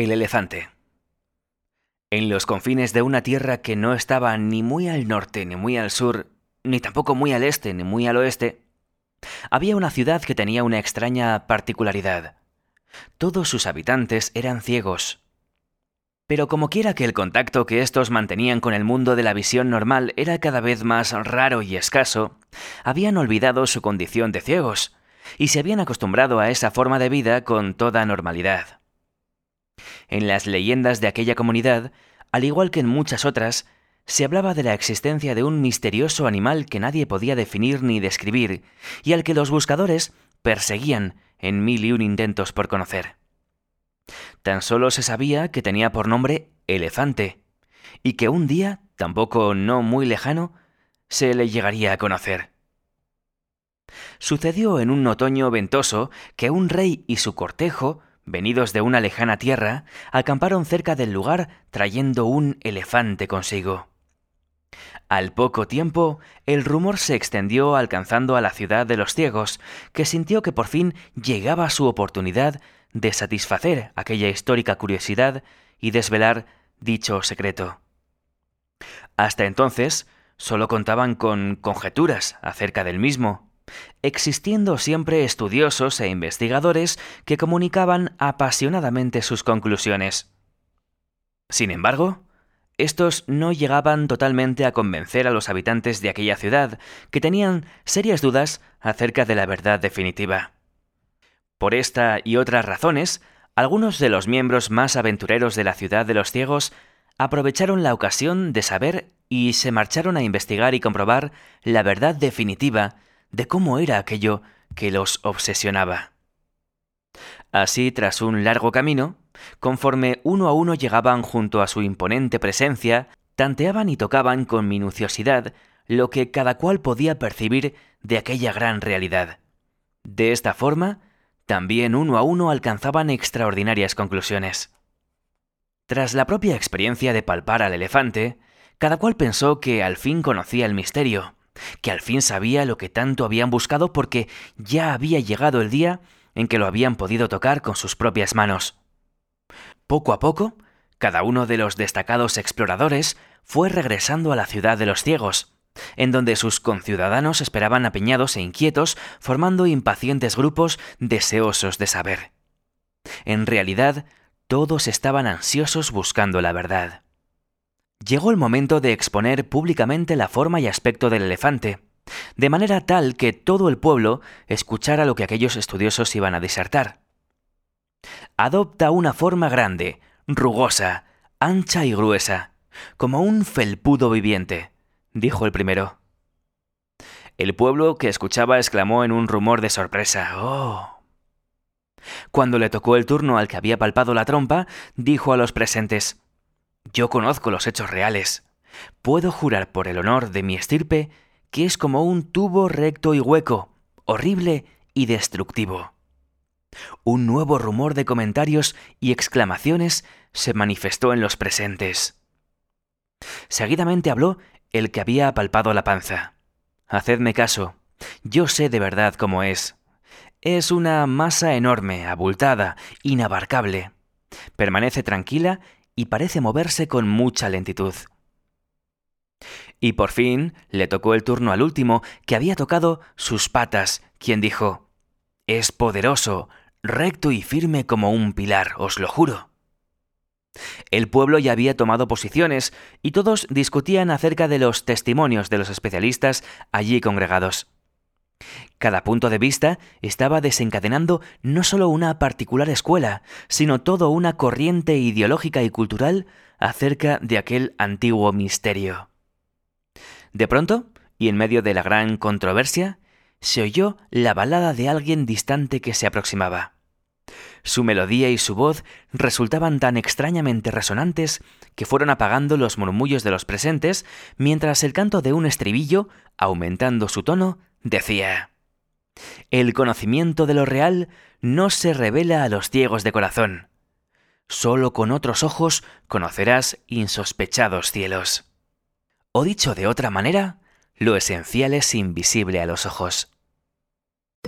El elefante. En los confines de una tierra que no estaba ni muy al norte ni muy al sur, ni tampoco muy al este ni muy al oeste, había una ciudad que tenía una extraña particularidad. Todos sus habitantes eran ciegos. Pero como quiera que el contacto que estos mantenían con el mundo de la visión normal era cada vez más raro y escaso, habían olvidado su condición de ciegos y se habían acostumbrado a esa forma de vida con toda normalidad. En las leyendas de aquella comunidad, al igual que en muchas otras, se hablaba de la existencia de un misterioso animal que nadie podía definir ni describir, y al que los buscadores perseguían en mil y un intentos por conocer. Tan solo se sabía que tenía por nombre elefante, y que un día, tampoco no muy lejano, se le llegaría a conocer. Sucedió en un otoño ventoso que un rey y su cortejo venidos de una lejana tierra, acamparon cerca del lugar trayendo un elefante consigo. Al poco tiempo, el rumor se extendió alcanzando a la ciudad de los ciegos, que sintió que por fin llegaba su oportunidad de satisfacer aquella histórica curiosidad y desvelar dicho secreto. Hasta entonces, solo contaban con conjeturas acerca del mismo, existiendo siempre estudiosos e investigadores que comunicaban apasionadamente sus conclusiones. Sin embargo, estos no llegaban totalmente a convencer a los habitantes de aquella ciudad, que tenían serias dudas acerca de la verdad definitiva. Por esta y otras razones, algunos de los miembros más aventureros de la ciudad de los ciegos aprovecharon la ocasión de saber y se marcharon a investigar y comprobar la verdad definitiva de cómo era aquello que los obsesionaba. Así, tras un largo camino, conforme uno a uno llegaban junto a su imponente presencia, tanteaban y tocaban con minuciosidad lo que cada cual podía percibir de aquella gran realidad. De esta forma, también uno a uno alcanzaban extraordinarias conclusiones. Tras la propia experiencia de palpar al elefante, cada cual pensó que al fin conocía el misterio, que al fin sabía lo que tanto habían buscado porque ya había llegado el día en que lo habían podido tocar con sus propias manos. Poco a poco, cada uno de los destacados exploradores fue regresando a la ciudad de los ciegos, en donde sus conciudadanos esperaban apiñados e inquietos, formando impacientes grupos deseosos de saber. En realidad, todos estaban ansiosos buscando la verdad. Llegó el momento de exponer públicamente la forma y aspecto del elefante, de manera tal que todo el pueblo escuchara lo que aquellos estudiosos iban a disertar. Adopta una forma grande, rugosa, ancha y gruesa, como un felpudo viviente, dijo el primero. El pueblo que escuchaba exclamó en un rumor de sorpresa, ¡Oh! Cuando le tocó el turno al que había palpado la trompa, dijo a los presentes, yo conozco los hechos reales. Puedo jurar por el honor de mi estirpe que es como un tubo recto y hueco, horrible y destructivo. Un nuevo rumor de comentarios y exclamaciones se manifestó en los presentes. Seguidamente habló el que había palpado la panza. Hacedme caso, yo sé de verdad cómo es. Es una masa enorme, abultada, inabarcable. Permanece tranquila y parece moverse con mucha lentitud. Y por fin le tocó el turno al último, que había tocado sus patas, quien dijo, Es poderoso, recto y firme como un pilar, os lo juro. El pueblo ya había tomado posiciones y todos discutían acerca de los testimonios de los especialistas allí congregados. Cada punto de vista estaba desencadenando no solo una particular escuela, sino toda una corriente ideológica y cultural acerca de aquel antiguo misterio. De pronto, y en medio de la gran controversia, se oyó la balada de alguien distante que se aproximaba. Su melodía y su voz resultaban tan extrañamente resonantes que fueron apagando los murmullos de los presentes, mientras el canto de un estribillo, aumentando su tono, decía El conocimiento de lo real no se revela a los ciegos de corazón. Solo con otros ojos conocerás insospechados cielos. O dicho de otra manera, lo esencial es invisible a los ojos.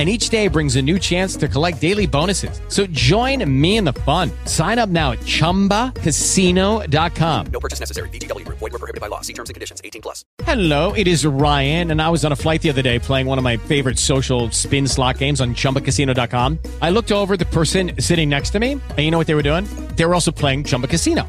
and each day brings a new chance to collect daily bonuses. So join me in the fun. Sign up now at ChumbaCasino.com. No purchase necessary. VGW. Void were prohibited by law. See terms and conditions. 18 plus. Hello, it is Ryan, and I was on a flight the other day playing one of my favorite social spin slot games on ChumbaCasino.com. I looked over at the person sitting next to me, and you know what they were doing? They were also playing Chumba Casino.